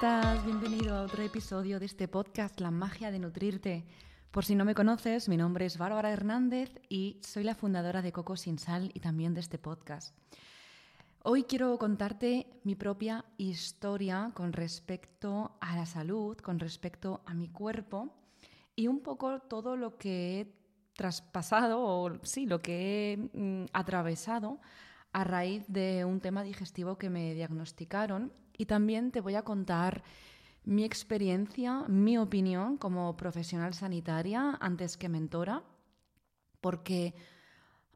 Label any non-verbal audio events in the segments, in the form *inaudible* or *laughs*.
estás? Bienvenido a otro episodio de este podcast, La magia de nutrirte. Por si no me conoces, mi nombre es Bárbara Hernández y soy la fundadora de Coco Sin Sal y también de este podcast. Hoy quiero contarte mi propia historia con respecto a la salud, con respecto a mi cuerpo y un poco todo lo que he traspasado o sí, lo que he mm, atravesado a raíz de un tema digestivo que me diagnosticaron y también te voy a contar mi experiencia, mi opinión como profesional sanitaria antes que mentora, porque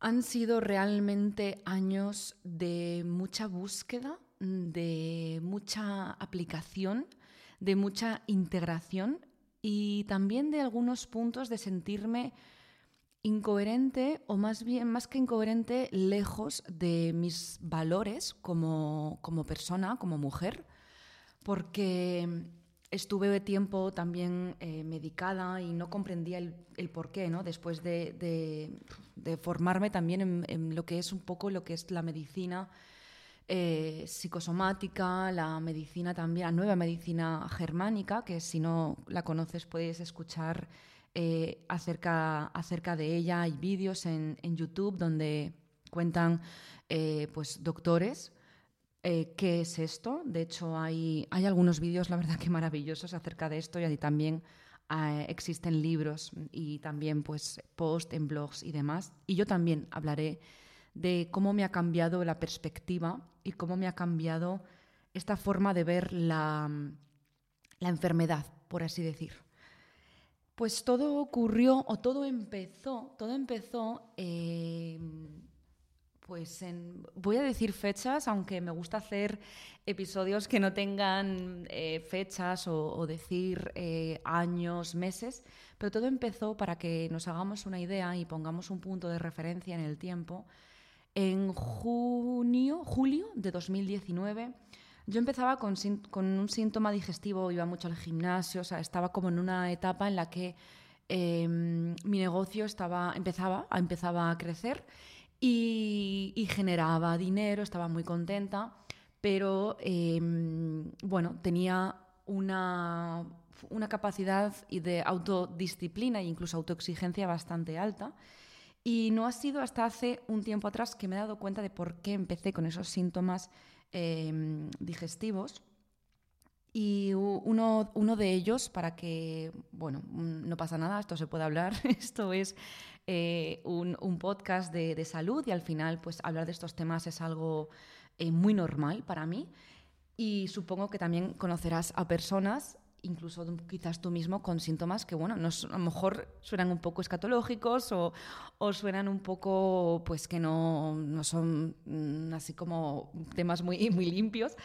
han sido realmente años de mucha búsqueda, de mucha aplicación, de mucha integración y también de algunos puntos de sentirme incoherente o más bien, más que incoherente, lejos de mis valores como, persona, como mujer, porque estuve tiempo también eh, medicada y no comprendía el, el porqué, ¿no? Después de, formarme también en, lo que es un poco lo que es la medicina eh, psicosomática, la medicina también, la nueva medicina germánica, que si no la conoces puedes escuchar eh, acerca, acerca de ella. Hay vídeos en, YouTube donde cuentan eh, pues, doctores eh, qué es esto. De hecho, hay, hay algunos vídeos, la verdad, *laughs* que maravillosos acerca de esto y también existen libros y también pues, post en blogs y demás. Y yo también hablaré de cómo me ha cambiado la perspectiva y cómo me ha cambiado esta forma de ver la, la enfermedad, por así decir. Pues todo ocurrió o todo empezó, todo empezó, eh, pues en, voy a decir fechas, aunque me gusta hacer episodios que no tengan eh, fechas o, decir eh, años, meses, pero todo empezó para que nos hagamos una idea y pongamos un punto de referencia en el tiempo. En junio, julio de 2019 yo empezaba con, un síntoma digestivo, iba mucho al gimnasio, o sea, estaba como en una etapa en la que em, mi negocio estaba, empezaba, empezaba a crecer y, generaba dinero, estaba muy contenta, pero em, bueno, tenía una, una capacidad de autodisciplina e incluso autoexigencia bastante alta. Y no ha sido hasta hace un tiempo atrás que me he dado cuenta de por qué empecé con esos síntomas Em, digestivos. Y uno, uno, de ellos, para que, bueno, mm, no pasa nada, esto se puede hablar, *laughs* esto es eh, un, un, podcast de, de, salud y al final, pues hablar de estos temas es algo eh, muy normal para mí. Y supongo que también conocerás a personas incluso quizás tú mismo con síntomas que, bueno, no, a lo mejor suenan un poco escatológicos o, o suenan un poco, pues que no, no, son mm, así como temas muy, *laughs* muy limpios,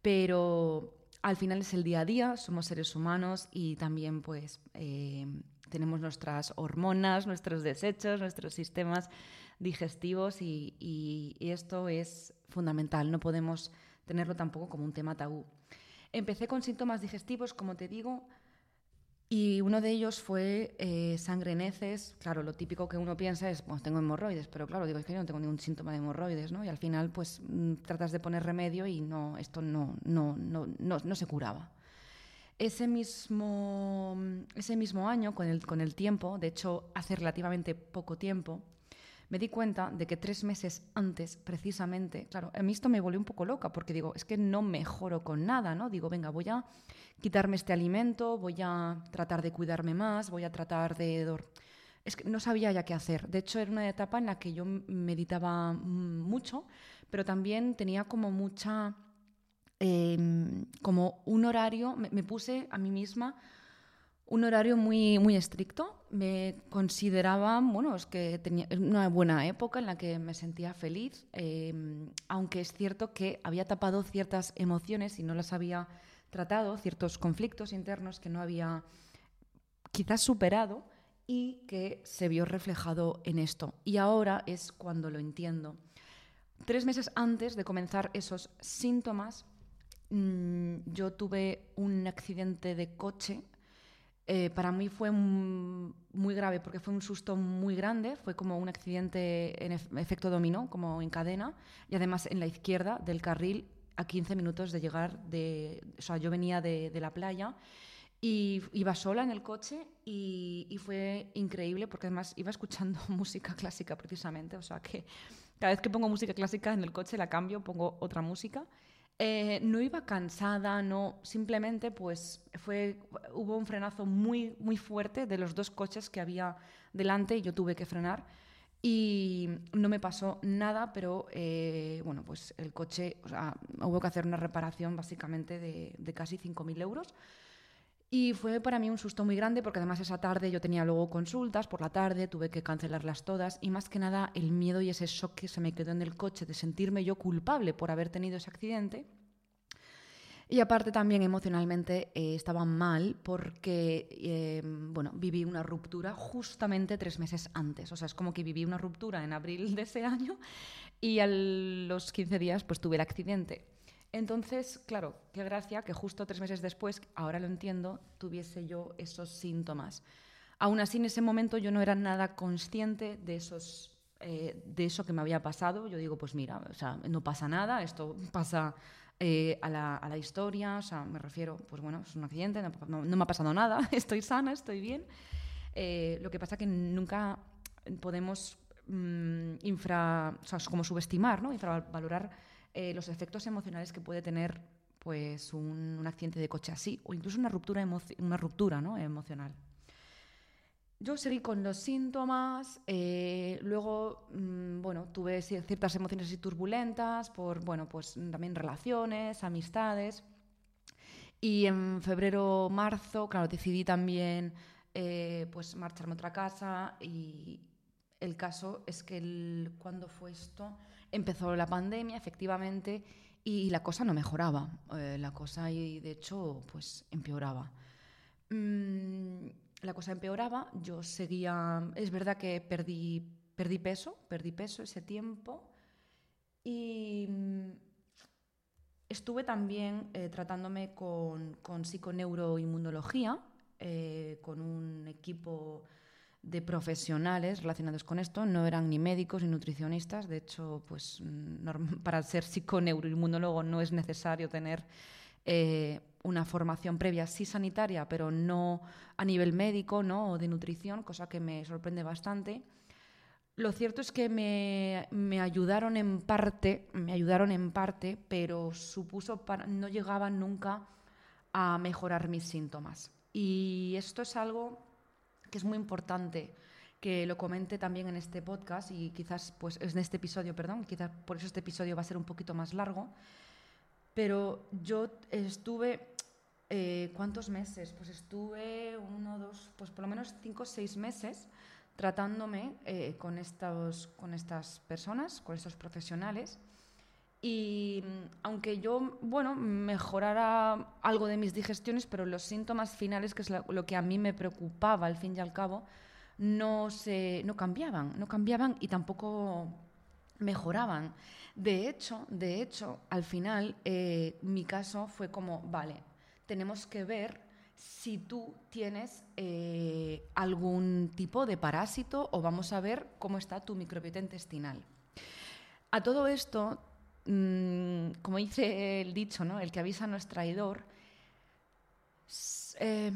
pero al final es el día a día, somos seres humanos y también pues eh, tenemos nuestras hormonas, nuestros desechos, nuestros sistemas digestivos y, y esto es fundamental, no podemos tenerlo tampoco como un tema tabú. Empecé con síntomas digestivos, como te digo, y uno de ellos fue eh, sangre en heces. Claro, lo típico que uno piensa es, pues tengo hemorroides, pero claro, digo, es que yo no tengo ningún síntoma de hemorroides, ¿no? Y al final, pues mm, tratas de poner remedio y no, esto no, no, no, no, no se curaba. Ese mismo, ese mismo año, con el, con el tiempo, de hecho, hace relativamente poco tiempo, me di cuenta de que tres meses antes, precisamente, claro, a mí esto me volvió un poco loca porque digo, es que no mejoro con nada, ¿no? Digo, venga, voy a quitarme este alimento, voy a tratar de cuidarme más, voy a tratar de... Es que no sabía ya qué hacer. De hecho, era una etapa en la que yo meditaba mucho, pero también tenía como mucha... Em, como un horario, me puse a mí misma un horario muy, muy estricto. Me consideraba, bueno, es que tenía una buena época en la que me sentía feliz, em, aunque es cierto que había tapado ciertas emociones y no las había tratado, ciertos conflictos internos que no había quizás superado y que se vio reflejado en esto. Y ahora es cuando lo entiendo. Tres meses antes de comenzar esos síntomas, mm, yo tuve un accidente de coche eh, para mí fue muy grave porque fue un susto muy grande, fue como un accidente en efecto dominó, como en cadena, y además en la izquierda del carril a 15 minutos de llegar de... O sea, yo venía de, de la playa y iba sola en el coche y, y, fue increíble porque además iba escuchando *laughs* música clásica precisamente. O sea que cada vez que pongo música clásica en el coche la cambio, pongo otra música. Eh, no iba cansada, no, simplemente pues fue, hubo un frenazo muy, muy fuerte de los dos coches que había delante y yo tuve que frenar y no me pasó nada, pero eh, bueno, pues el coche, hubo que hacer una reparación básicamente de, de casi 5.000 euros. Y fue para mí un susto muy grande porque además esa tarde yo tenía luego consultas por la tarde, tuve que cancelarlas todas y más que nada el miedo y ese shock que se me quedó en el coche de sentirme yo culpable por haber tenido ese accidente y aparte también emocionalmente eh, estaba mal porque, eh, bueno, viví una ruptura justamente tres meses antes. O sea, es como que viví una ruptura en abril de ese año y a los 15 días pues tuve el accidente. Entonces, claro, qué gracia que justo tres meses después, ahora lo entiendo, tuviese yo esos síntomas. Aún así, en ese momento yo no era nada consciente de esos eh, de eso que me había pasado. Yo digo, pues mira, o sea, no pasa nada, esto pasa eh, a, la, a, la, historia, o sea, me refiero, pues bueno, es un accidente, no, no me ha pasado nada, *laughs* estoy sana, estoy bien. Eh, lo que pasa que nunca podemos mmm, infra, o sea, como subestimar, ¿no? infravalorar eh, los efectos emocionales que puede tener pues un, accidente de coche así, o incluso una ruptura, una ruptura ¿no? emocional. Yo seguí con los síntomas, eh, luego, mmm, bueno, tuve ciertas emociones así turbulentas por, bueno, pues también relaciones, amistades. Y en febrero, marzo, claro, decidí también, eh, pues, marcharme a otra casa el caso es que cuando fue esto, empezó la pandemia, efectivamente, y la cosa no mejoraba. Eh, la cosa, y de hecho, pues, empeoraba. Mm, la cosa empeoraba, yo seguía, es verdad que perdí, perdí peso, perdí peso ese tiempo y mm, estuve también eh, tratándome con, con psiconeuroinmunología, eh, con un equipo de profesionales relacionados con esto, no eran ni médicos ni nutricionistas, de hecho, pues mm, *laughs* para ser psiconeuroinmunólogo no es necesario tener eh, una formación previa, sí sanitaria, pero no a nivel médico ¿no? o de nutrición, cosa que me sorprende bastante. Lo cierto es que me, me, ayudaron en parte, me ayudaron en parte, pero supuso para, no llegaban nunca a mejorar mis síntomas. Y esto es algo que es muy importante que lo comente también en este podcast y quizás pues en este episodio, perdón, quizás por eso este episodio va a ser un poquito más largo, pero yo estuve, eh, ¿cuántos meses? Pues estuve uno, dos, pues por lo menos cinco o seis meses tratándome eh, con, estos, con estas personas, con estos profesionales. Y mm, aunque yo, bueno, mejorara algo de mis digestiones, pero los síntomas finales, que es lo que a mí me preocupaba al fin y al cabo, no, se, no cambiaban, no cambiaban y tampoco mejoraban. De hecho, de hecho, al final eh, mi caso fue como, vale, tenemos que ver si tú tienes eh, algún tipo de parásito o vamos a ver cómo está tu microbiota intestinal. A todo esto, mmm, como dice el dicho, ¿no? el que avisa no es traidor, eh,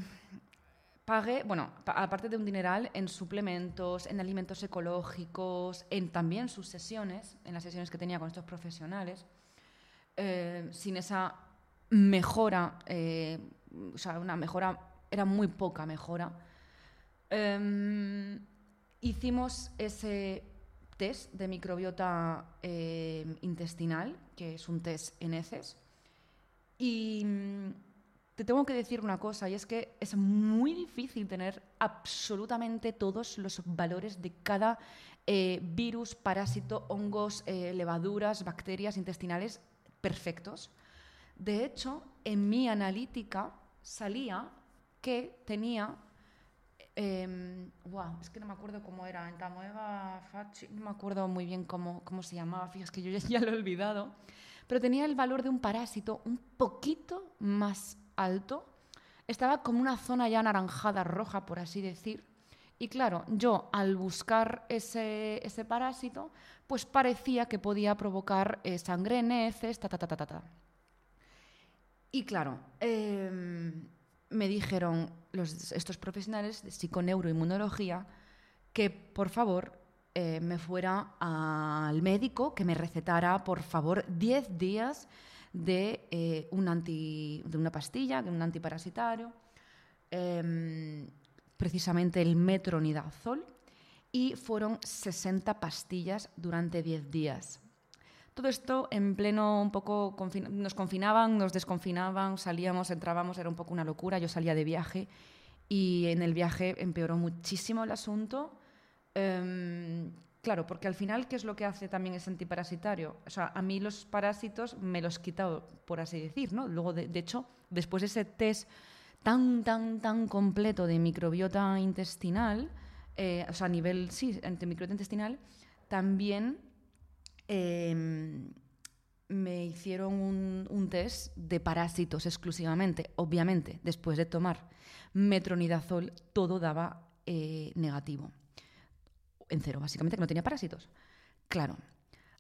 pagué, bueno, aparte de un dineral, en suplementos, en alimentos ecológicos, en también sus sesiones, en las sesiones que tenía con estos profesionales, eh, sin esa mejora, eh, o sea, una mejora, era muy poca mejora, eh, hicimos ese test de microbiota eh, intestinal, que es un test en heces, y te tengo que decir una cosa, y es que es muy difícil tener absolutamente todos los valores de cada eh, virus, parásito, hongos, eh, levaduras, bacterias intestinales perfectos. De hecho, en mi analítica salía que tenía Eh, es que no me acuerdo cómo era. En Tamoeva Fachi, no me acuerdo muy bien cómo, cómo se llamaba, fíjate que yo *laughs* ya, lo he olvidado. Pero tenía el valor de un parásito un poquito más alto, estaba como una zona ya anaranjada, roja, por así decir. Y claro, yo al buscar ese, ese parásito, pues parecía que podía provocar eh, sangre en heces, ta, ta, ta, ta, ta. Y claro, em, me dijeron los, estos profesionales de psiconeuroinmunología que por favor eh, me fuera al médico que me recetara por favor 10 días de, eh, anti, de una pastilla, de un antiparasitario, em, precisamente el metronidazol, y fueron 60 pastillas durante 10 días. Todo esto en pleno un poco nos confinaban, nos desconfinaban, salíamos, entrábamos, era un poco una locura. Yo salía de viaje y en el viaje empeoró muchísimo el asunto. Em, claro, porque al final, ¿qué es lo que hace también ese antiparasitario? O sea, a mí los parásitos me los quitado, por así decir, ¿no? Luego, de, hecho, después de ese test tan, tan, tan completo de microbiota intestinal, eh, o sea, a nivel, sí, de microbiota intestinal, también Em, me hicieron un, test de parásitos exclusivamente. Obviamente, después de tomar metronidazol, todo daba eh, negativo. En cero, básicamente, que no tenía parásitos. Claro,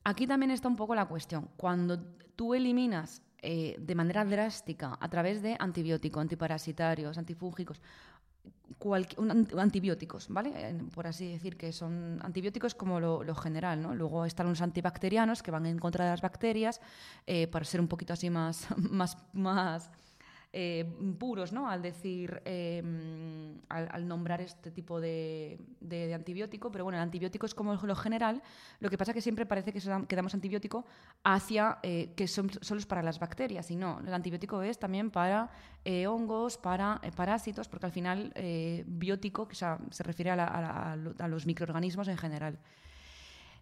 aquí también está un poco la cuestión. Cuando tú eliminas eh, de manera drástica, a través de antibióticos, antiparasitarios, antifúngicos, antibióticos, ¿vale? Por así decir, que son antibióticos como lo, general, ¿no? Luego están los antibacterianos que van en contra de las bacterias, eh, para ser un poquito así más, *laughs* más, más eh, puros, ¿no? Al decir, em, al, nombrar este tipo de, antibiótico, pero bueno, el antibiótico es como lo general, lo que pasa es que siempre parece que, damos antibiótico hacia eh, que son solo para las bacterias, y no, el antibiótico es también para eh, hongos, para parásitos, porque al final biótico se refiere a los microorganismos en general.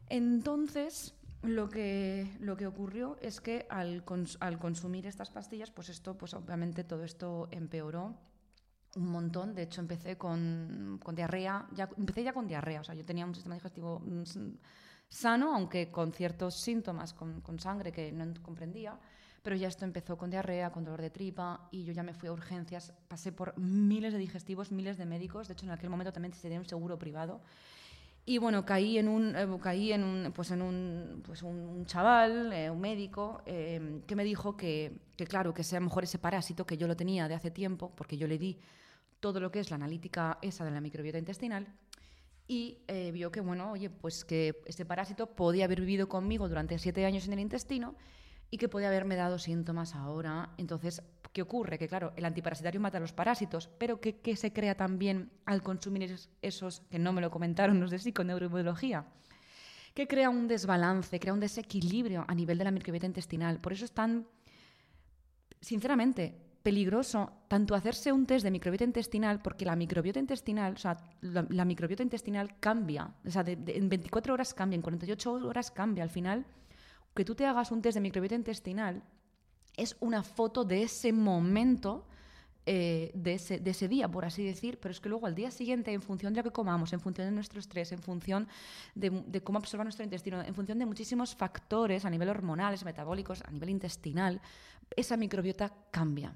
Entonces, lo que, lo que ocurrió es que al, al, consumir estas pastillas, pues esto, pues obviamente todo esto empeoró un montón. De hecho, empecé con, con, diarrea, ya, empecé ya con diarrea, o sea, yo tenía un sistema digestivo sano, aunque con ciertos síntomas, con, con sangre que no comprendía. Pero ya esto empezó con diarrea, con dolor de tripa, y yo ya me fui a urgencias. Pasé por miles de digestivos, miles de médicos. De hecho, en aquel momento también tenía un seguro privado. Y bueno, caí en un, eh, caí en un, pues en un, pues un chaval, eh, un médico, eh, que me dijo que, que, claro, que sea mejor ese parásito, que yo lo tenía de hace tiempo, porque yo le di todo lo que es la analítica esa de la microbiota intestinal, y vio que, bueno, oye, pues que ese parásito podía haber vivido conmigo durante siete años en el intestino y que podía haberme dado síntomas ahora. Entonces, ¿qué ocurre? Que claro, el antiparasitario mata a los parásitos, pero ¿qué, se crea también al consumir esos, que no me lo comentaron los de psiconeurobiología? Que crea un desbalance, crea un desequilibrio a nivel de la microbiota intestinal. Por eso es tan, sinceramente, peligroso tanto hacerse un test de microbiota intestinal, porque la microbiota intestinal, o sea, la, microbiota intestinal cambia, o sea, en 24 horas cambia, en 48 horas cambia. Al final, que tú te hagas un test de microbiota intestinal es una foto de ese momento, eh, de, ese, día, por así decir, pero es que luego al día siguiente, en función de lo que comamos, en función de nuestro estrés, en función de, cómo absorba nuestro intestino, en función de muchísimos factores a nivel hormonales, metabólicos, a nivel intestinal, esa microbiota cambia.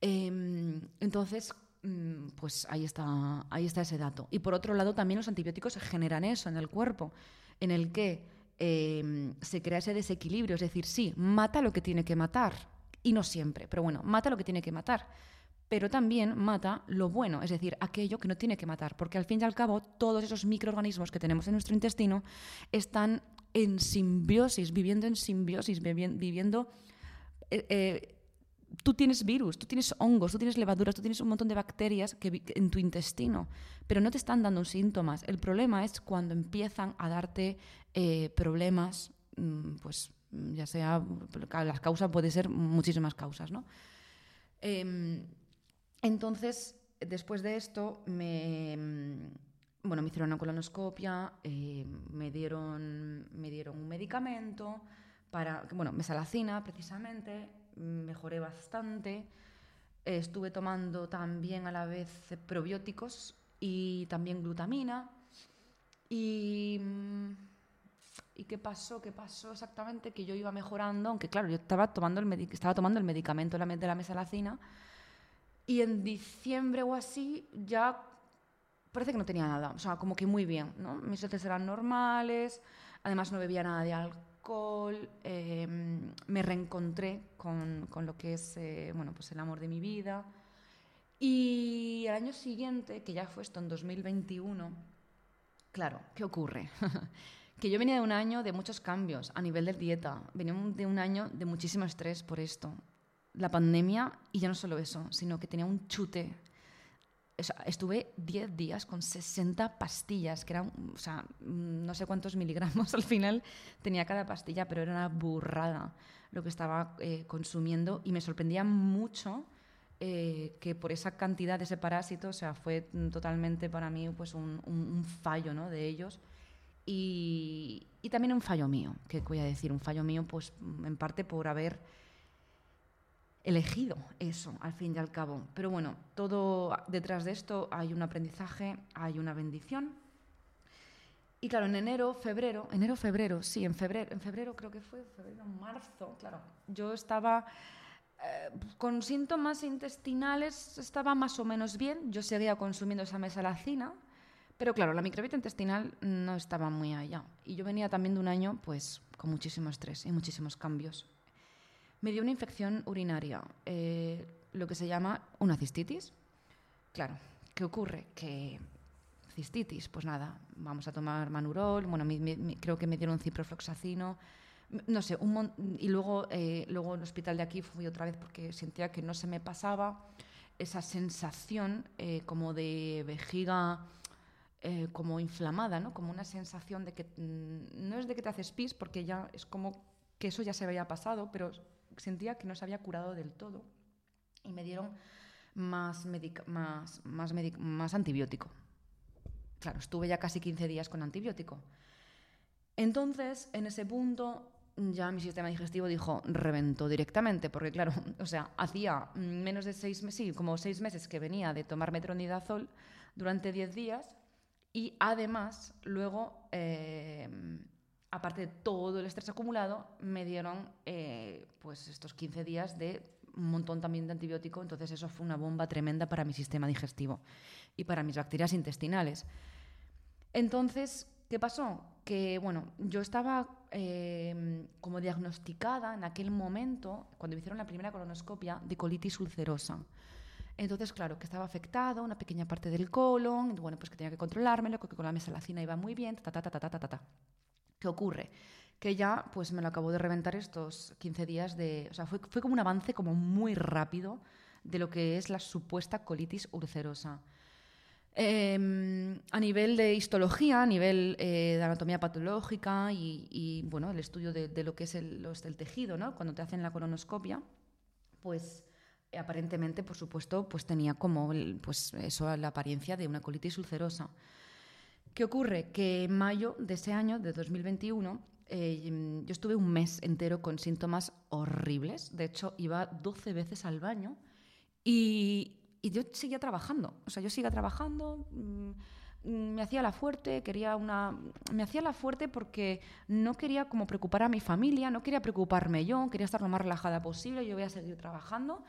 Em, entonces, mm, pues ahí está, ahí está ese dato. Y por otro lado, también los antibióticos generan eso en el cuerpo, en el que Em, se crea ese desequilibrio. Es decir, sí, mata lo que tiene que matar, y no siempre, pero bueno, mata lo que tiene que matar. Pero también mata lo bueno, es decir, aquello que no tiene que matar, porque al fin y al cabo todos esos microorganismos que tenemos en nuestro intestino están en simbiosis, viviendo en simbiosis, viviendo eh, eh, tú tienes virus, tú tienes hongos, tú tienes levaduras, tú tienes un montón de bacterias que, en tu intestino, pero no te están dando síntomas. El problema es cuando empiezan a darte eh, problemas, mm, pues ya sea, las causas puede ser muchísimas causas, ¿no? Em, entonces, después de esto, me, mm, bueno, me hicieron una colonoscopia, eh, me, dieron, me dieron un medicamento para, bueno, mesalacina precisamente, mejoré bastante. Estuve tomando también a la vez probióticos y también glutamina. Y, ¿Y qué pasó? ¿Qué pasó exactamente? Que yo iba mejorando, aunque claro, yo estaba tomando el, estaba tomando el medicamento de la mesalacina y en diciembre o así ya parece que no tenía nada, o sea, como que muy bien, ¿no? Mis heces eran normales, además no bebía nada de alcohol em, me reencontré con, con, lo que es eh, bueno, pues el amor de mi vida. Y el año siguiente, que ya fue esto en 2021, claro, ¿qué ocurre? *laughs* que yo venía de un año de muchos cambios a nivel de dieta, venía de un año de muchísimo estrés por esto, la pandemia, y ya no solo eso, sino que tenía un chute. Estuve 10 días con 60 pastillas, que eran, o sea, no sé cuántos miligramos *laughs* al final tenía cada pastilla, pero era una burrada lo que estaba eh, consumiendo y me sorprendía mucho eh, que por esa cantidad de ese parásito, o sea, fue totalmente para mí pues un, fallo ¿no? de ellos y, también un fallo mío, que voy a decir, un fallo mío, pues en parte por haber elegido eso, al fin y al cabo. Pero bueno, todo detrás de esto hay un aprendizaje, hay una bendición. Y claro, en enero, febrero, enero, febrero, sí, en febrero, en febrero creo que fue, febrero, marzo, claro, yo estaba eh, con síntomas intestinales, estaba más o menos bien, yo seguía consumiendo esa mesalacina, pero claro, la microbiota intestinal no estaba muy allá. Y yo venía también de un año pues, con muchísimo estrés y muchísimos cambios. Me dio una infección urinaria, eh, lo que se llama una cistitis. Claro, ¿qué ocurre? Que cistitis, pues nada, vamos a tomar manurol, bueno, creo que me dieron ciprofloxacino, no sé, un y luego, eh, luego en el hospital de aquí fui otra vez porque sentía que no se me pasaba esa sensación eh, como de vejiga como inflamada, ¿no? Como una sensación de que mm, no es de que te haces pis, porque ya es como que eso ya se había pasado, pero sentía que no se había curado del todo. Y me dieron más, más, más, más antibiótico. Claro, estuve ya casi 15 días con antibiótico. Entonces, en ese punto, ya mi sistema digestivo dijo, reventó directamente, porque claro, *laughs* o sea, hacía menos de seis meses, sí, como seis meses que venía de tomar metronidazol durante 10 días y además, luego, eh, aparte de todo el estrés acumulado, me dieron eh, pues estos 15 días de un montón también de antibiótico, entonces eso fue una bomba tremenda para mi sistema digestivo y para mis bacterias intestinales. Entonces, ¿qué pasó? Que, bueno, yo estaba eh, como diagnosticada en aquel momento, cuando me hicieron la primera colonoscopia, de colitis ulcerosa. Entonces, claro, que estaba afectado, una pequeña parte del colon, bueno, pues que tenía que controlármelo, que con la mesalacina iba muy bien, ta, ta, ta, ta, ta, ta, ta. ¿Qué ocurre? Que ya, pues me lo acabo de reventar estos 15 días de... O sea, fue, fue como un avance como muy rápido de lo que es la supuesta colitis ulcerosa. Em, a nivel de histología, a nivel eh, de anatomía patológica y, bueno, el estudio de, lo que es el, el, tejido, ¿no? Cuando te hacen la colonoscopia, pues aparentemente, por supuesto, pues tenía como pues eso, la apariencia de una colitis ulcerosa. ¿Qué ocurre? Que en mayo de ese año, de 2021, eh, yo estuve un mes entero con síntomas horribles. De hecho, iba 12 veces al baño y, yo seguía trabajando. O sea, yo seguía trabajando, mm, me hacía la fuerte, quería una... Me hacía la fuerte porque no quería como preocupar a mi familia, no quería preocuparme yo, quería estar lo más relajada posible, yo voy a seguir trabajando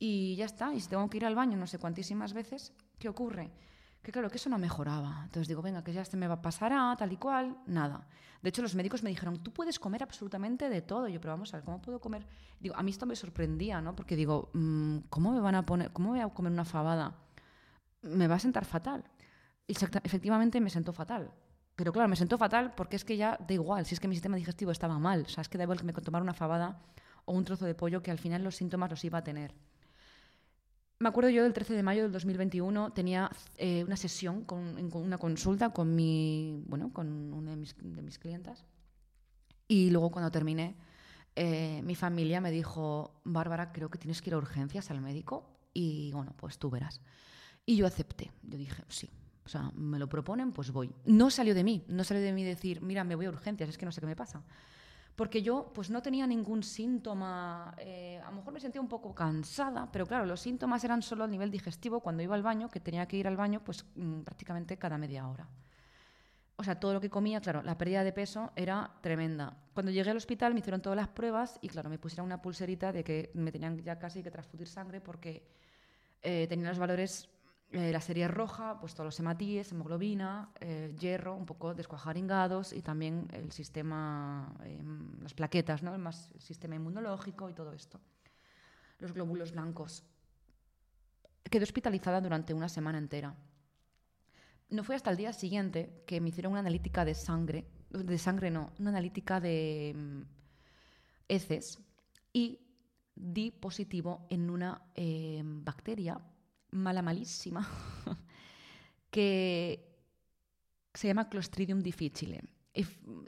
y ya está. Y si tengo que ir al baño no sé cuantísimas veces, ¿qué ocurre? Que claro, que eso no mejoraba. Entonces digo, venga, que ya este me va a pasar a tal y cual. Nada. De hecho, los médicos me dijeron, tú puedes comer absolutamente de todo. yo, pero vamos a ver, ¿cómo puedo comer? Digo, a mí esto me sorprendía, ¿no? Porque digo, mm, ¿cómo me van a poner, cómo voy a comer una fabada? Me va a sentar fatal. Y efectivamente me sentó fatal. Pero claro, me sentó fatal porque es que ya da igual, si es que mi sistema digestivo estaba mal. O sea, es que da igual que me tomara una fabada o un trozo de pollo que al final los síntomas los iba a tener. Me acuerdo yo del 13 de mayo del 2021 tenía eh, una sesión, con, una consulta con mi, bueno, con una de mis, de mis clientas. Y luego cuando terminé, eh, mi familia me dijo, Bárbara, creo que tienes que ir a urgencias al médico y bueno, pues tú verás. Y yo acepté. Yo dije, sí. O sea, me lo proponen, pues voy. No salió de mí, no salió de mí decir, mira, me voy a urgencias, es que no sé qué me pasa porque yo pues no tenía ningún síntoma, eh, a lo mejor me sentía un poco cansada, pero claro, los síntomas eran solo a nivel digestivo cuando iba al baño, que tenía que ir al baño pues mm, prácticamente cada media hora. O sea, todo lo que comía, claro, la pérdida de peso era tremenda. Cuando llegué al hospital me hicieron todas las pruebas y claro, me pusieron una pulserita de que me tenían ya casi que transfudir sangre porque eh, tenía los valores Eh, la serie roja, pues todos los hematíes, hemoglobina, eh, hierro, un poco descuajaringados y también el sistema, em, las plaquetas, ¿no? el, más, el sistema inmunológico y todo esto. Los glóbulos blancos. Quedé hospitalizada durante una semana entera. No fue hasta el día siguiente que me hicieron una analítica de sangre, de sangre no, una analítica de mm, heces y di positivo en una em, bacteria mala malísima *laughs* que se llama Clostridium difficile. Y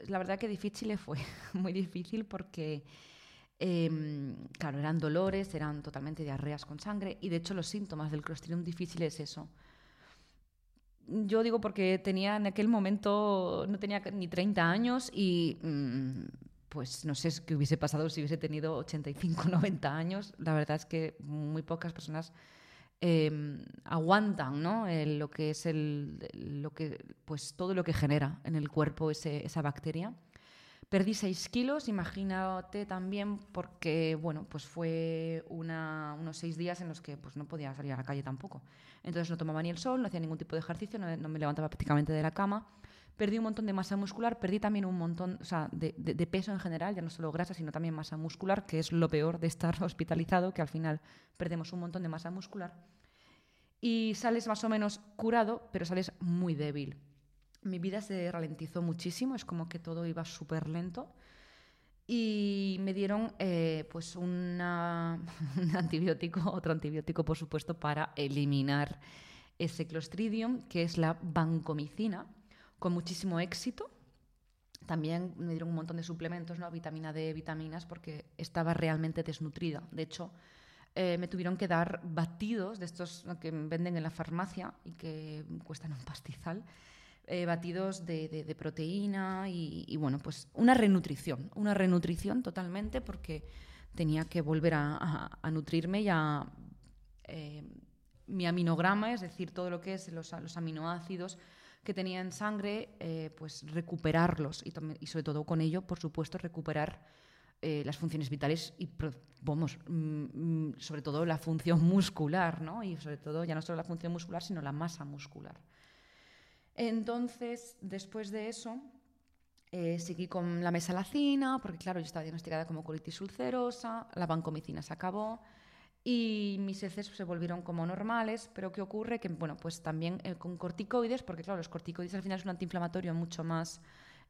la verdad que difficile fue *laughs* muy difícil porque, em, claro, eran dolores, eran totalmente diarreas con sangre y de hecho los síntomas del Clostridium difficile es eso. Yo digo porque tenía en aquel momento, no tenía ni 30 años y mm, pues no sé qué hubiese pasado si hubiese tenido 85, 90 años. La verdad es que muy pocas personas Em, aguantan ¿no? lo que es el, lo que, pues, todo lo que genera en el cuerpo esa bacteria. Perdí 6 kilos, imagínate también, porque bueno, pues fue unos 6 días en los que pues, no podía salir a la calle tampoco. Entonces no tomaba ni el sol, no hacía ningún tipo de ejercicio, no, me levantaba prácticamente de la cama. Perdí un montón de masa muscular, perdí también un montón de, peso en general, ya no solo grasa, sino también masa muscular, que es lo peor de estar *laughs* hospitalizado, que al final perdemos un montón de masa muscular. Y sales más o menos curado, pero sales muy débil. Mi vida se ralentizó muchísimo, es como que todo iba súper lento. Y me dieron eh, pues una, *laughs* un antibiótico, otro antibiótico, por supuesto, para eliminar ese clostridium, que es la vancomicina con muchísimo éxito. También me dieron un montón de suplementos, ¿no? vitamina D, vitaminas, porque estaba realmente desnutrida. De hecho, eh, me tuvieron que dar batidos de estos que venden en la farmacia y que cuestan un pastizal. Eh, batidos de, proteína y, bueno, pues una renutrición, una renutrición totalmente porque tenía que volver a, nutrirme y a eh, mi aminograma, es decir, todo lo que es los, los aminoácidos, que tenía en sangre, eh, pues recuperarlos y, y, sobre todo con ello, por supuesto, recuperar eh, las funciones vitales y, vamos, mm, mm, sobre todo la función muscular, ¿no? Y sobre todo ya no solo la función muscular, sino la masa muscular. Entonces, después de eso, eh, seguí con la mesalacina, porque claro, yo estaba diagnosticada como colitis ulcerosa, la vancomicina se acabó, y mis heces se volvieron como normales, pero ¿qué ocurre? Que, bueno, pues también eh, con corticoides, porque claro, los corticoides al final es un antiinflamatorio mucho más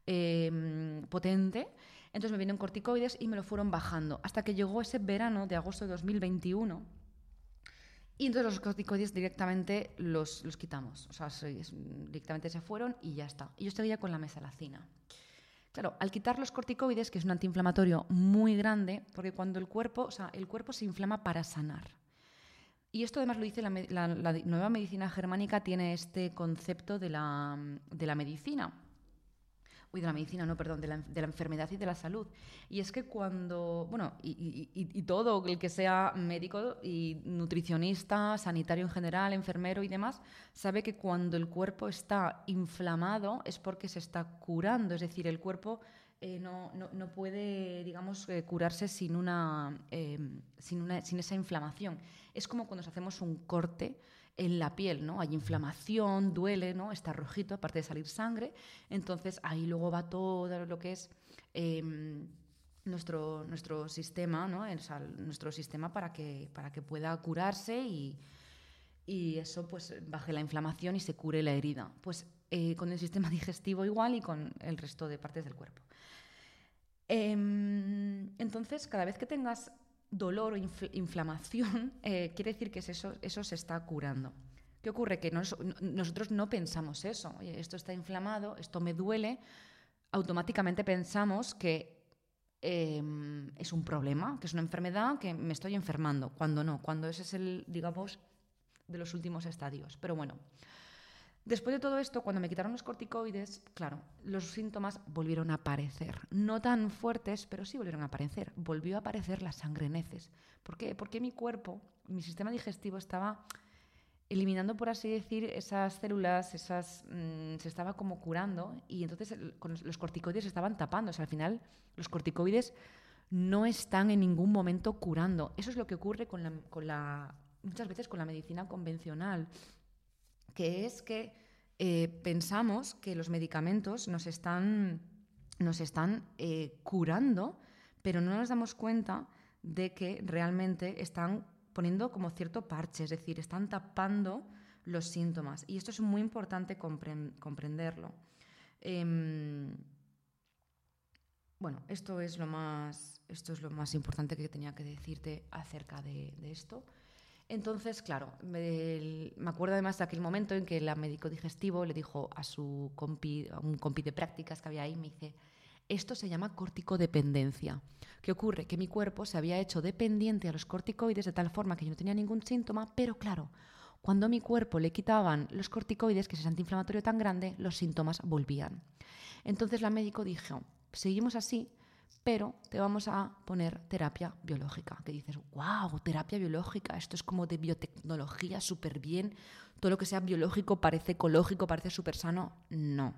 em, potente, entonces me vinieron corticoides y me lo fueron bajando, hasta que llegó ese verano de agosto de 2021, y entonces los corticoides directamente los, los quitamos, o sea, directamente se fueron y ya está. Y yo seguía con la mesalacina. Claro, al quitar los corticoides, que es un antiinflamatorio muy grande, porque cuando el cuerpo, o sea, el cuerpo se inflama para sanar. Y esto además lo dice la, nueva medicina germánica, tiene este concepto de la, de la medicina, uy, de la medicina, no, perdón, de la, de enfermedad y de la salud. Y es que cuando, bueno, y, todo el que sea médico y nutricionista, sanitario en general, enfermero y demás, sabe que cuando el cuerpo está inflamado es porque se está curando, es decir, el cuerpo eh, no, no, no, puede, digamos, eh, curarse sin, una, eh, sin, una, sin esa inflamación. Es como cuando hacemos un corte en la piel, ¿no? Hay inflamación, duele, ¿no? Está rojito, aparte de salir sangre. Entonces ahí luego va todo lo que es em, nuestro, nuestro sistema, ¿no? nuestro sistema para que, para que pueda curarse y, y, eso pues baje la inflamación y se cure la herida. Pues eh, con el sistema *laughs* digestivo igual y con el resto de partes del cuerpo. Em, entonces, cada vez que tengas dolor o inflamación, *laughs* eh, quiere decir que eso, eso se está curando. ¿Qué ocurre? Que nosotros no pensamos eso. esto está inflamado, esto me duele. Automáticamente pensamos que em, es un problema, que es una enfermedad, que me estoy enfermando. Cuando no, cuando ese es el, digamos, de los últimos estadios. Pero bueno, Después de todo esto, cuando me quitaron los corticoides, claro, los síntomas volvieron a aparecer. No tan fuertes, pero sí volvieron a aparecer. Volvió a aparecer la sangre en heces. ¿Por qué? Porque mi cuerpo, mi sistema digestivo estaba eliminando, por así decir, esas células, esas, mm, se estaba como curando y entonces los corticoides estaban tapando. O sea, al final los corticoides no están en ningún momento curando. Eso es lo que ocurre muchas veces con la medicina convencional que es que eh, pensamos que los medicamentos nos están, nos están eh, curando, pero no nos damos cuenta de que realmente están poniendo como cierto parche, es decir, están tapando los síntomas. Y esto es muy importante comprenderlo. Em, bueno, esto es, lo más, esto es lo más importante que tenía que decirte acerca de, esto. Entonces, claro, me, acuerdo además de aquel momento en que el médico digestivo le dijo a su compi, a un compi de prácticas que había ahí, me dice, esto se llama corticodependencia. ¿Qué ocurre? Que mi cuerpo se había hecho dependiente a los corticoides de tal forma que yo no tenía ningún síntoma, pero claro, cuando a mi cuerpo le quitaban los corticoides, que es ese antiinflamatorio tan grande, los síntomas volvían. Entonces la médico dijo, seguimos así, pero te vamos a poner terapia biológica. Que dices, wow, terapia biológica, esto es como de biotecnología, súper bien. Todo lo que sea biológico parece ecológico, parece súper sano. No,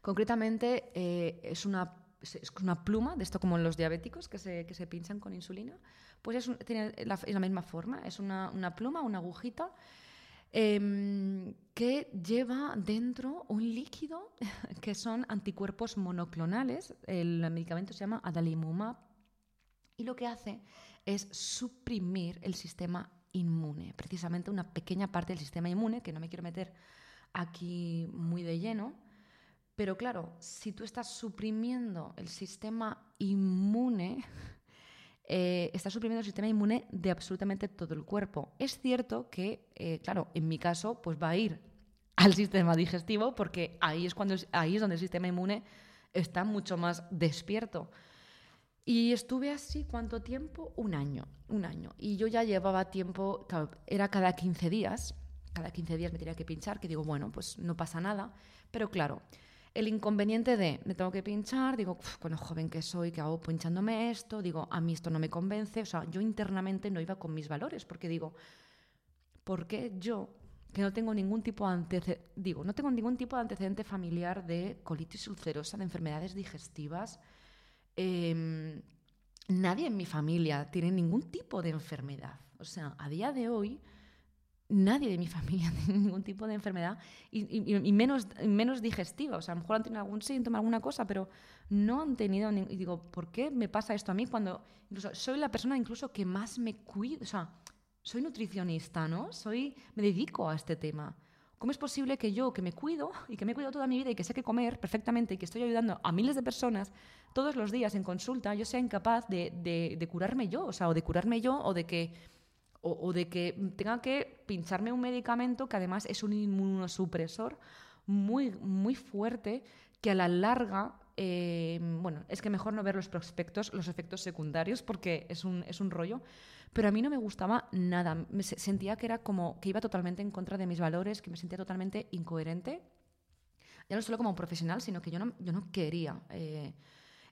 Concretamente, eh, es, una, es una pluma, de esto como los diabéticos que se, que se pinchan con insulina, pues es, tiene la, la, misma forma, es una, una pluma, una agujita. Em, que lleva dentro un líquido *laughs* que son anticuerpos monoclonales. El medicamento se llama adalimumab y lo que hace es suprimir el sistema inmune, precisamente una pequeña parte del sistema inmune, que no me quiero meter aquí muy de lleno, pero claro, si tú estás suprimiendo el sistema inmune, *laughs* eh, estás suprimiendo el sistema inmune de absolutamente todo el cuerpo. Es cierto que, eh, claro, en mi caso, pues va a ir al sistema digestivo porque ahí es, cuando, ahí es donde el sistema inmune está mucho más despierto. Y estuve así, ¿cuánto tiempo? Un año, un año. Y yo ya llevaba tiempo, era cada 15 días, cada 15 días me tenía que pinchar, que digo, bueno, pues no pasa nada. Pero claro, el inconveniente de me tengo que pinchar, digo, con lo joven que soy, que hago pinchándome esto, digo, a mí esto no me convence, o sea, yo internamente no iba con mis valores, porque digo, ¿por qué yo, que no tengo ningún tipo de antecedente, digo, no tengo ningún tipo de antecedente familiar de colitis ulcerosa, de enfermedades digestivas, em, nadie en mi familia tiene ningún tipo de enfermedad. O sea, a día de hoy nadie de mi familia *laughs* tiene ningún tipo de enfermedad y, menos, menos digestiva. O sea, a lo mejor han tenido algún síntoma, alguna cosa, pero no han tenido... Y digo, ¿por qué me pasa esto a mí cuando incluso soy la persona incluso que más me cuido? O sea, soy nutricionista, ¿no? Soy, me dedico a este tema. ¿Cómo es posible que yo, que me cuido y que me he cuidado toda mi vida y que sé que comer perfectamente y que estoy ayudando a miles de personas todos los días en consulta, yo sea incapaz de, de, de curarme yo? O sea, o de curarme yo o de que o, de que tenga que pincharme un medicamento que además es un inmunosupresor muy, muy fuerte que a la larga, eh, bueno, es que mejor no ver los prospectos, los efectos secundarios, porque es un, es un rollo, pero a mí no me gustaba nada, me sentía que era como que iba totalmente en contra de mis valores, que me sentía totalmente incoherente, ya no solo como profesional, sino que yo no, yo no quería. Eh,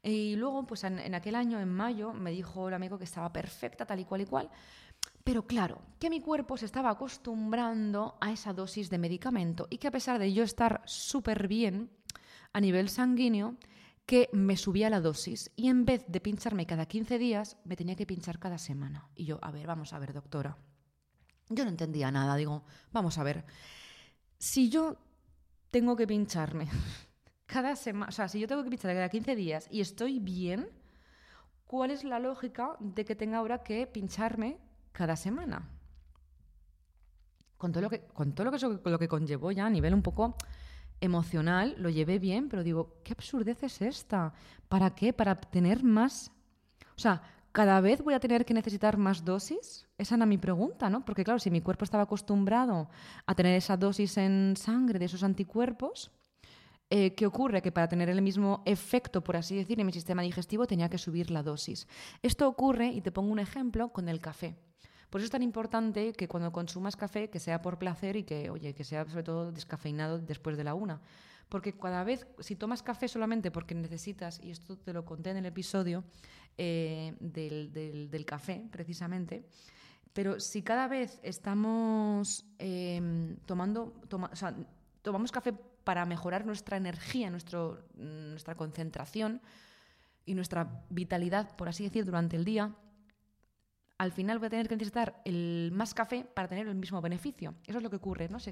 y luego, pues en, en, aquel año, en mayo, me dijo el amigo que estaba perfecta, tal y cual y cual, pero claro, que mi cuerpo se estaba acostumbrando a esa dosis de medicamento y que a pesar de yo estar súper bien a nivel sanguíneo, que me subía la dosis y en vez de pincharme cada 15 días, me tenía que pinchar cada semana. Y yo, a ver, vamos a ver, doctora. Yo no entendía nada, digo, vamos a ver. Si yo tengo que pincharme *laughs* cada semana, o sea, si yo tengo que pincharme cada 15 días y estoy bien, ¿cuál es la lógica de que tenga ahora que pincharme cada semana. Con todo lo que, con todo lo que, lo que conllevó ya a nivel un poco emocional, lo llevé bien, pero digo, ¿qué absurdez es esta? ¿Para qué? ¿Para tener más? O sea, ¿cada vez voy a tener que necesitar más dosis? Esa era mi pregunta, ¿no? Porque claro, si mi cuerpo estaba acostumbrado a tener esa dosis en sangre de esos anticuerpos, eh, ¿qué ocurre? Que para tener el mismo efecto, por así decir, en mi sistema digestivo tenía que subir la dosis. Esto ocurre, y te pongo un ejemplo, con el café. Por eso es tan importante que cuando consumas café, que sea por placer y que, oye, que sea sobre todo descafeinado después de la una. Porque cada vez, si tomas café solamente porque necesitas, y esto te lo conté en el episodio eh, del, café, precisamente, pero si cada vez estamos em, tomando, sea, tomamos café para mejorar nuestra energía, nuestro, nuestra concentración y nuestra vitalidad, por así decir, durante el día, al final voy a tener que necesitar más café para tener el mismo beneficio. Eso es lo que ocurre, ¿no? Se,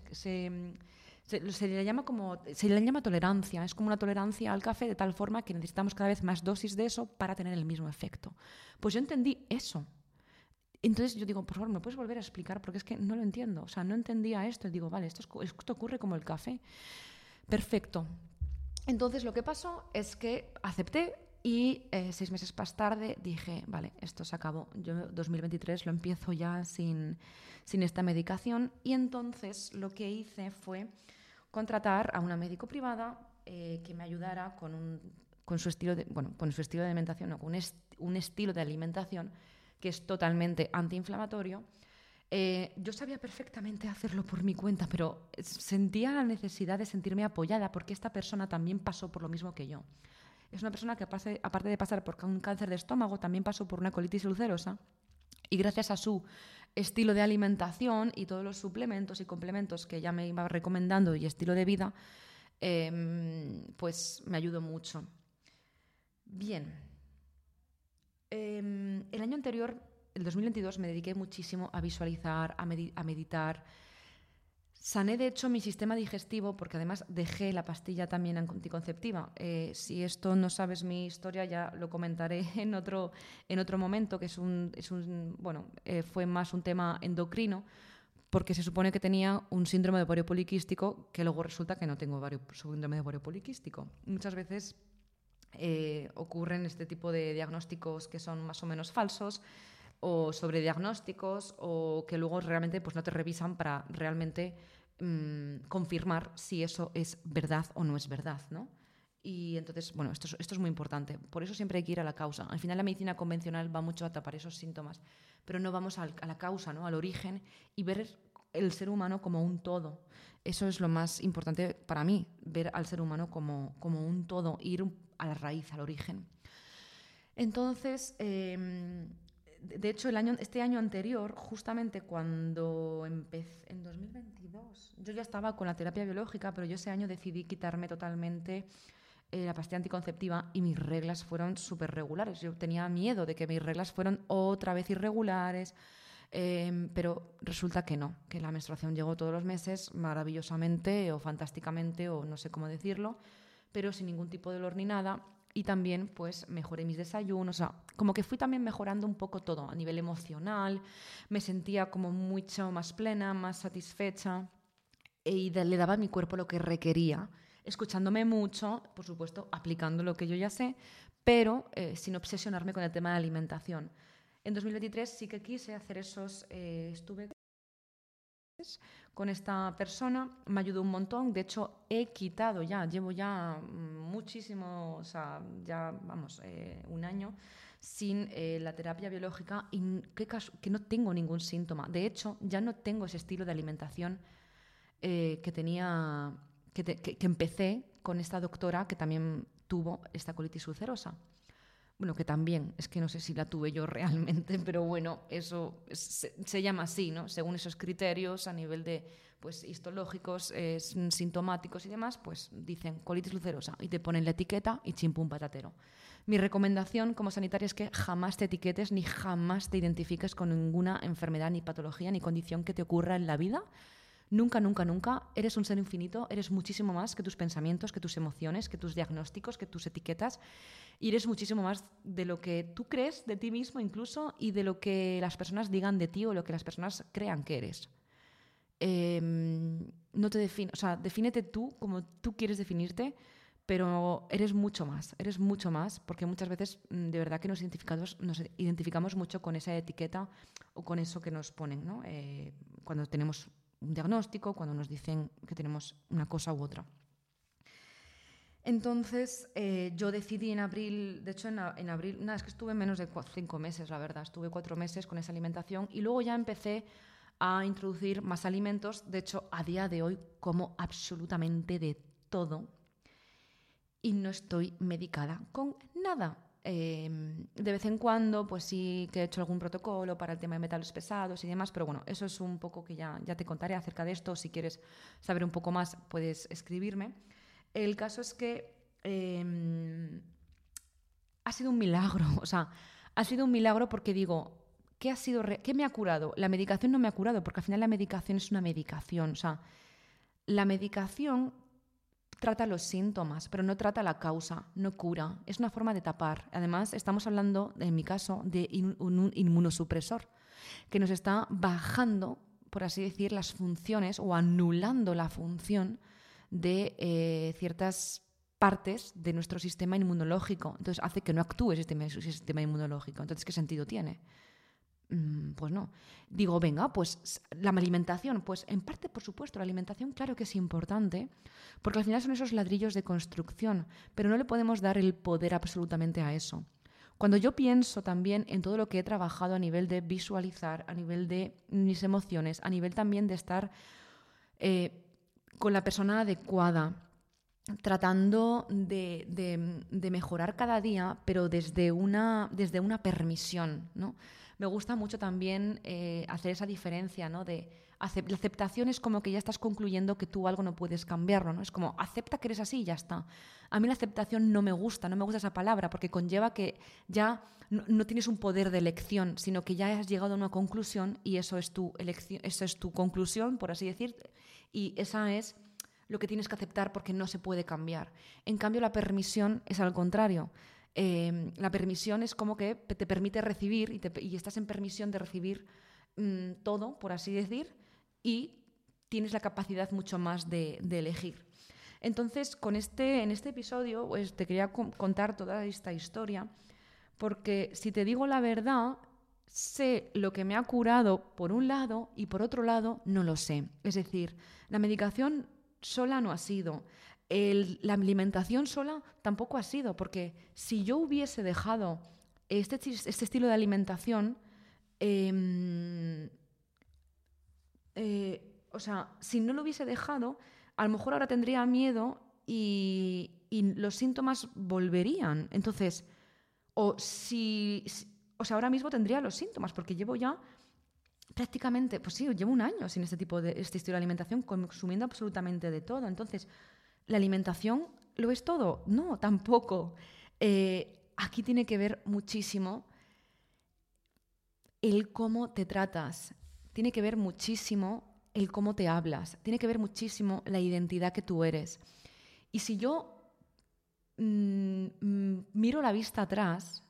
le llama como se le llama tolerancia, es como una tolerancia al café de tal forma que necesitamos cada vez más dosis de eso para tener el mismo efecto. Pues yo entendí eso. Entonces yo digo, por favor, ¿me puedes volver a explicar? Porque es que no lo entiendo. O sea, no entendía esto. Y digo, vale, esto, esto ocurre como el café. Perfecto. Entonces lo que pasó es que acepté y eh, seis meses más tarde dije, vale, esto se acabó. Yo 2023 lo empiezo ya sin, sin esta medicación. Y entonces lo que hice fue contratar a una médico privada eh, que me ayudara con, un, con, su estilo de, bueno, con su estilo de alimentación o con un, un estilo de alimentación que es totalmente antiinflamatorio eh, yo sabía perfectamente hacerlo por mi cuenta, pero sentía la necesidad de sentirme apoyada porque esta persona también pasó por lo mismo que yo. Es una persona que, aparte de pasar por un cáncer de estómago, también pasó por una colitis ulcerosa y gracias a su estilo de alimentación y todos los suplementos y complementos que ella me iba recomendando y estilo de vida, em, pues me ayudó mucho. Bien. Em, el año anterior el 2022 me dediqué muchísimo a visualizar, a, meditar. Sané, de hecho, mi sistema digestivo porque además dejé la pastilla también anticonceptiva. Eh, si esto no sabes mi historia, ya lo comentaré *laughs* en otro, en otro momento, que es un, es un bueno, eh, fue más un tema endocrino, porque se supone que tenía un síndrome de ovario poliquístico, que luego resulta que no tengo síndrome de ovario poliquístico. Muchas veces eh, ocurren este tipo de diagnósticos que son más o menos falsos o sobre diagnósticos o que luego realmente pues, no te revisan para realmente mm, confirmar si eso es verdad o no es verdad, ¿no? Y entonces, bueno, esto es, esto es muy importante. Por eso siempre hay que ir a la causa. Al final la medicina convencional va mucho a tapar esos síntomas, pero no vamos a la causa, ¿no? al origen y ver el ser humano como un todo. Eso es lo más importante para mí, ver al ser humano como, como un todo, ir a la raíz, al origen. Entonces, em, de hecho, el año, este año anterior, justamente cuando empecé, en 2022, yo ya estaba con la terapia biológica, pero yo ese año decidí quitarme totalmente eh, la pastilla anticonceptiva y mis reglas fueron súper regulares. Yo tenía miedo de que mis reglas fueran otra vez irregulares, em, pero resulta que no, que la menstruación llegó todos los meses maravillosamente o fantásticamente o no sé cómo decirlo, pero sin ningún tipo de dolor ni nada y también pues mejoré mis desayunos, como que fui también mejorando un poco todo a nivel emocional, me sentía como mucho más plena, más satisfecha y le daba a mi cuerpo lo que requería, escuchándome mucho, por supuesto, aplicando lo que yo ya sé, pero eh, sin obsesionarme con el tema de alimentación. En 2023 sí que quise hacer esos, eh, estuve con esta persona, me ayudó un montón, de hecho he quitado ya, llevo ya muchísimo, o sea, ya vamos, eh, un año sin eh, la terapia biológica y que, que, no tengo ningún síntoma. De hecho, ya no tengo ese estilo de alimentación eh, que tenía, que, que empecé con esta doctora que también tuvo esta colitis ulcerosa bueno, que también, es que no sé si la tuve yo *laughs* realmente, pero bueno, eso se, llama así, ¿no? Según esos criterios a nivel de pues histológicos, sintomáticos y demás, pues dicen colitis ulcerosa y te ponen la etiqueta y chimpum patatero. Mi recomendación como sanitaria es que jamás te etiquetes ni jamás te identifiques con ninguna enfermedad, ni patología, ni condición que te ocurra en la vida Nunca, nunca, nunca eres un ser infinito, eres muchísimo más que tus pensamientos, que tus emociones, que tus diagnósticos, que tus etiquetas, y eres muchísimo más de lo que tú crees de ti mismo incluso y de lo que las personas digan de ti o lo que las personas crean que eres. Em, no te define, o sea, defínete tú como tú quieres definirte, pero eres mucho más, eres mucho más, porque muchas veces mm, de verdad que nos identificamos, nos identificamos mucho con esa etiqueta o con eso que nos ponen, ¿no? Eh, cuando tenemos un diagnóstico, cuando nos dicen que tenemos una cosa u otra. Entonces, eh, yo decidí en abril, de hecho en, abril, nada, es que estuve menos de cinco meses, la verdad, estuve cuatro meses con esa alimentación y luego ya empecé a introducir más alimentos, de hecho a día de hoy como absolutamente de todo y no estoy medicada con nada. Em, de vez en cuando, pues sí que he hecho algún protocolo para el tema de metales pesados y demás, pero bueno, eso es un poco que ya, ya te contaré acerca de esto. Si quieres saber un poco más, puedes escribirme. El caso es que em, ha sido un milagro, *laughs* o sea, ha sido un milagro porque digo, ¿qué, ha sido ¿qué me ha curado? La medicación no me ha curado, porque al final la medicación es una medicación. O sea, la medicación trata los síntomas, pero no trata la causa, no cura. Es una forma de tapar. Además, estamos hablando, en mi caso, de un inmunosupresor que nos está bajando, por así decir, las funciones o anulando la función de eh, ciertas partes de nuestro sistema inmunológico. Entonces hace que no actúe ese sistema, sistema inmunológico. Entonces, ¿qué sentido tiene? Mm, pues no. Digo, venga, pues la alimentación, pues en parte, por supuesto, la alimentación claro que es importante, porque al final son esos ladrillos de construcción, pero no le podemos dar el poder absolutamente a eso. Cuando yo pienso también en todo lo que he trabajado a nivel de visualizar, a nivel de mis emociones, a nivel también de estar eh, con la persona adecuada, tratando de, mejorar cada día, pero desde una, desde una permisión. ¿no? Me gusta mucho también eh, hacer esa diferencia ¿no? de la aceptación es como que ya estás concluyendo que tú algo no puedes cambiarlo, ¿no? Es como acepta que eres así y ya está. A mí la aceptación no me gusta, no me gusta esa palabra porque conlleva que ya no, tienes un poder de elección, sino que ya has llegado a una conclusión y eso es tu elección, eso es tu conclusión, por así decir, y esa es lo que tienes que aceptar porque no se puede cambiar. En cambio, la permisión es al contrario. Em, la permisión es como que te permite recibir y, estás en permisión de recibir mm, todo, por así decir, y tienes la capacidad mucho más de, elegir. Entonces, con este, en este episodio pues, te quería contar toda esta historia, porque si te digo la verdad, sé lo que me ha curado por un lado y por otro lado no lo sé. Es decir, la medicación sola no ha sido. La alimentación sola tampoco ha sido, porque si yo hubiese dejado este, este estilo de alimentación, em, eh, o sea, si no lo hubiese dejado, a lo mejor ahora tendría miedo y, los síntomas volverían. Entonces, o si, o sea, ahora mismo tendría los síntomas, porque llevo ya prácticamente, pues sí, llevo un año sin este tipo de este estilo de alimentación, consumiendo absolutamente de todo. Entonces, ¿la alimentación lo es todo? No, tampoco. Eh, aquí tiene que ver muchísimo el cómo te tratas. Tiene que ver muchísimo el cómo te hablas. Tiene que ver muchísimo la identidad que tú eres. Y si yo mm, mm, miro la vista atrás,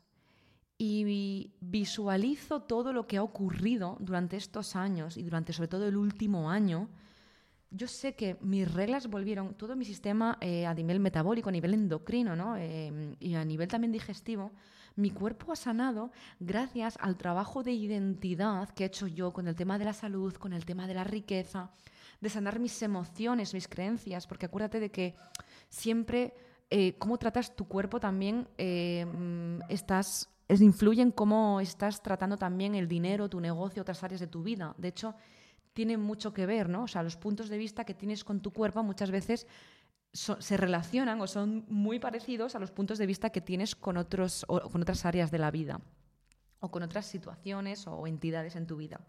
y visualizo todo lo que ha ocurrido durante estos años y durante sobre todo el último año, yo sé que mis reglas volvieron, todo mi sistema eh, a nivel metabólico, a nivel endocrino ¿no? Eh, y a nivel también digestivo, mi cuerpo ha sanado gracias al trabajo de identidad que he hecho yo con el tema de la salud, con el tema de la riqueza, de sanar mis emociones, mis creencias, porque acuérdate de que siempre eh, cómo tratas tu cuerpo también mm, estás es, influye en cómo estás tratando también el dinero, tu negocio, otras áreas de tu vida. De hecho, tiene mucho que ver, ¿no? O sea, los puntos de vista que tienes con tu cuerpo muchas veces se relacionan o son muy parecidos a los puntos de vista que tienes con, otros, o, con otras áreas de la vida o con otras situaciones o entidades en tu vida.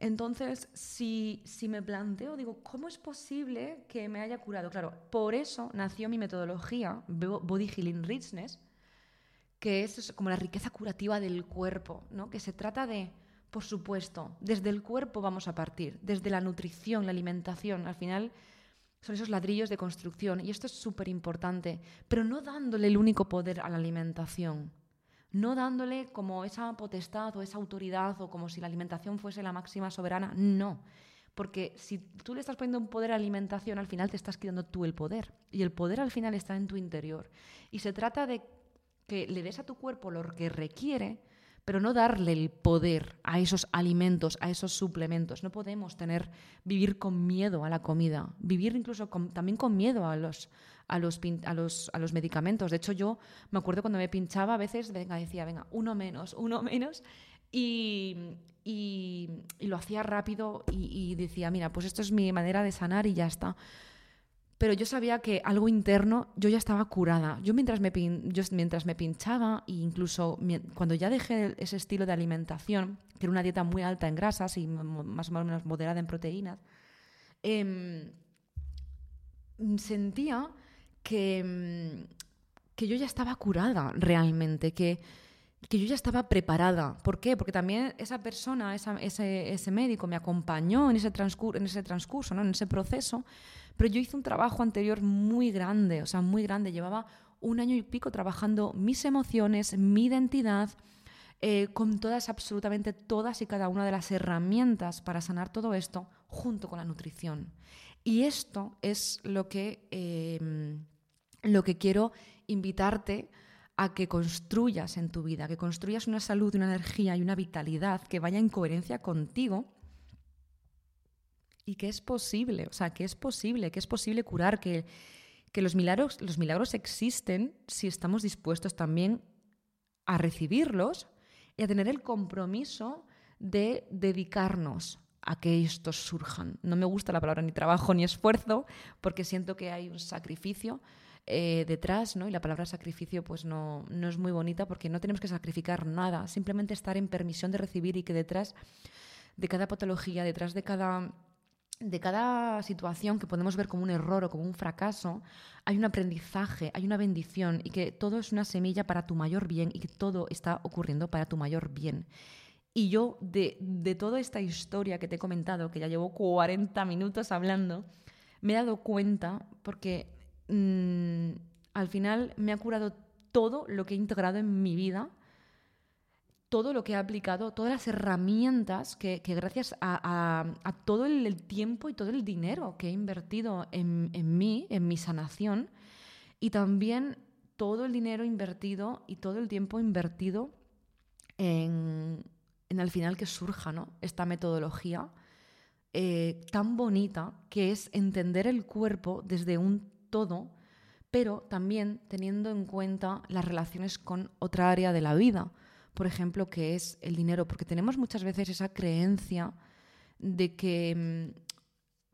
Entonces, si, si, me planteo, digo, ¿cómo es posible que me haya curado? Claro, por eso nació mi metodología, Body Healing Richness, que es como la riqueza curativa del cuerpo, ¿no? que se trata de, por supuesto, desde el cuerpo vamos a partir, desde la nutrición, la alimentación, al final son esos ladrillos de construcción y esto es súper importante, pero no dándole el único poder a la alimentación, no dándole como esa potestad o esa autoridad o como si la alimentación fuese la máxima soberana, no. Porque si tú le estás poniendo un poder a la alimentación, al final te estás quitando tú el poder. Y el poder al final está en tu interior. Y se trata de que le des a tu cuerpo lo que requiere, pero no darle el poder a esos alimentos, a esos suplementos. No podemos tener vivir con miedo a la comida, vivir incluso también con miedo a los, a los, a, los, medicamentos. De hecho, yo me acuerdo cuando me pinchaba a veces, decía, venga, uno menos, uno menos, y, lo hacía rápido y decía, mira, pues esto es mi manera de sanar y ya está pero yo sabía que algo interno, yo ya estaba curada. Yo mientras me, mientras me pinchaba, e incluso cuando ya dejé ese estilo de alimentación, que era una dieta muy alta en grasas y más o menos moderada en proteínas, em, sentía que, que yo ya estaba curada realmente, que que yo ya estaba preparada. ¿Por qué? Porque también esa persona, ese, médico me acompañó en ese, transcurso, en ese transcurso, ¿no? en ese proceso, pero yo hice un trabajo anterior muy grande, o sea, muy grande. Llevaba un año y pico trabajando mis emociones, mi identidad, eh, con todas, absolutamente todas y cada una de las herramientas para sanar todo esto junto con la nutrición. Y esto es lo que, em, lo que quiero invitarte a que construyas en tu vida, que construyas una salud, una energía y una vitalidad que vaya en coherencia contigo y que es posible, o sea, que es posible, que es posible curar, que, que los, milagros, los milagros existen si estamos dispuestos también a recibirlos y a tener el compromiso de dedicarnos a que estos surjan. No me gusta la palabra ni trabajo ni esfuerzo porque siento que hay un sacrificio, eh, detrás, ¿no? Y la palabra sacrificio pues no, no es muy bonita porque no tenemos que sacrificar nada, simplemente estar en permisión de recibir y que detrás de cada patología, detrás de cada de cada situación que podemos ver como un error o como un fracaso, hay un aprendizaje, hay una bendición y que todo es una semilla para tu mayor bien y que todo está ocurriendo para tu mayor bien. Y yo, de, de toda esta historia que te he comentado, que ya llevo 40 minutos hablando, me he dado cuenta, porque Mm, al final me ha curado todo lo que he integrado en mi vida, todo lo que he aplicado, todas las herramientas que, gracias a, todo el, tiempo y todo el dinero que he invertido en, mí, en mi sanación, y también todo el dinero invertido y todo el tiempo invertido en, al final que surja ¿no? esta metodología eh, tan bonita que es entender el cuerpo desde un todo, pero también teniendo en cuenta las relaciones con otra área de la vida, por ejemplo, que es el dinero, porque tenemos muchas veces esa creencia de que, mm,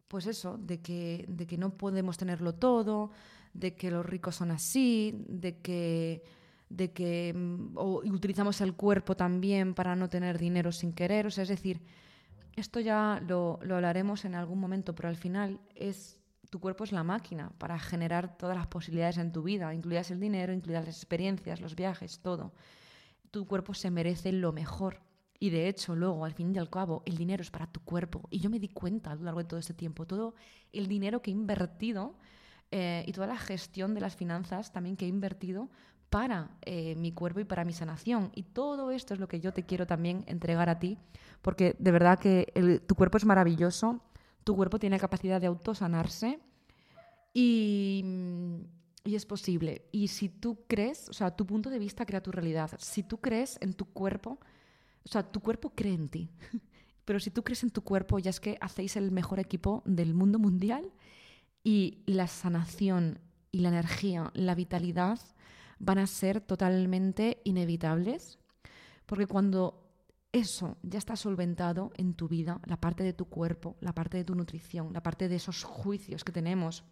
pues eso, de que, de que no podemos tenerlo todo, de que los ricos son así, de que, de que mm, utilizamos el cuerpo también para no tener dinero sin querer, o sea, es decir, esto ya lo, lo hablaremos en algún momento, pero al final es tu cuerpo es la máquina para generar todas las posibilidades en tu vida, incluidas el dinero, incluidas las experiencias, los viajes, todo. Tu cuerpo se merece lo mejor. Y de hecho, luego, al fin y al cabo, el dinero es para tu cuerpo. Y yo me di cuenta a lo largo de todo este tiempo, todo el dinero que he invertido eh, y toda la gestión de las finanzas también que he invertido para eh, mi cuerpo y para mi sanación. Y todo esto es lo que yo te quiero también entregar a ti, porque de verdad que tu cuerpo es maravilloso tu cuerpo tiene capacidad de autosanarse y, y es posible. Y si tú crees, o sea, tu punto de vista crea tu realidad. Si tú crees en tu cuerpo, o sea, tu cuerpo cree en ti. *laughs* Pero si tú crees en tu cuerpo, ya es que hacéis el mejor equipo del mundo mundial y la sanación y la energía, la vitalidad van a ser totalmente inevitables. Porque cuando eso ya está solventado en tu vida, la parte de tu cuerpo, la parte de tu nutrición, la parte de esos juicios que tenemos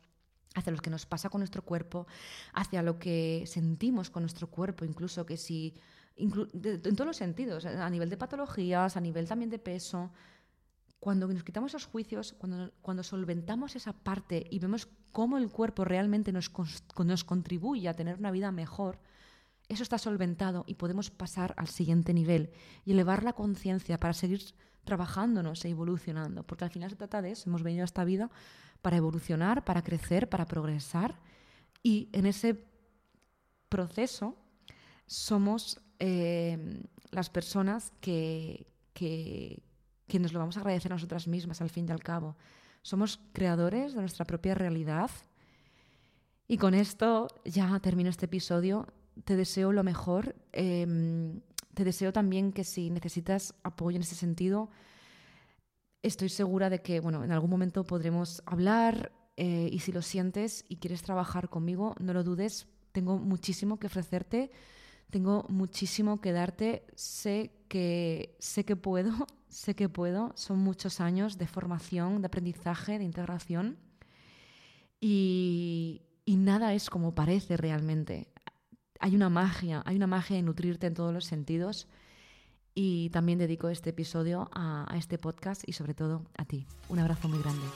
hacia lo que nos pasa con nuestro cuerpo, hacia lo que sentimos con nuestro cuerpo, incluso que si, en todos los sentidos, a nivel de patologías, a nivel también de peso, cuando nos quitamos esos juicios, cuando, cuando solventamos esa parte y vemos cómo el cuerpo realmente nos, nos contribuye a tener una vida mejor, eso está solventado y podemos pasar al siguiente nivel y elevar la conciencia para seguir trabajándonos e evolucionando, porque al final se trata de eso, hemos venido a esta vida para evolucionar, para crecer, para progresar y en ese proceso somos eh, las personas que, que, nos lo vamos a agradecer a nosotras mismas al fin y al cabo. Somos creadores de nuestra propia realidad. Y con esto ya termino este episodio te deseo lo mejor. Em, te deseo también que si necesitas apoyo en ese sentido, estoy segura de que bueno, en algún momento podremos hablar eh, y si lo sientes y quieres trabajar conmigo, no lo dudes. Tengo muchísimo que ofrecerte, tengo muchísimo que darte. Sé que, sé que puedo, *laughs* sé que puedo. Son muchos años de formación, de aprendizaje, de integración. Y, y nada es como parece realmente hay una magia, hay una magia en nutrirte en todos los sentidos. Y también dedico este episodio a, a este podcast y sobre todo a ti. Un abrazo muy grande.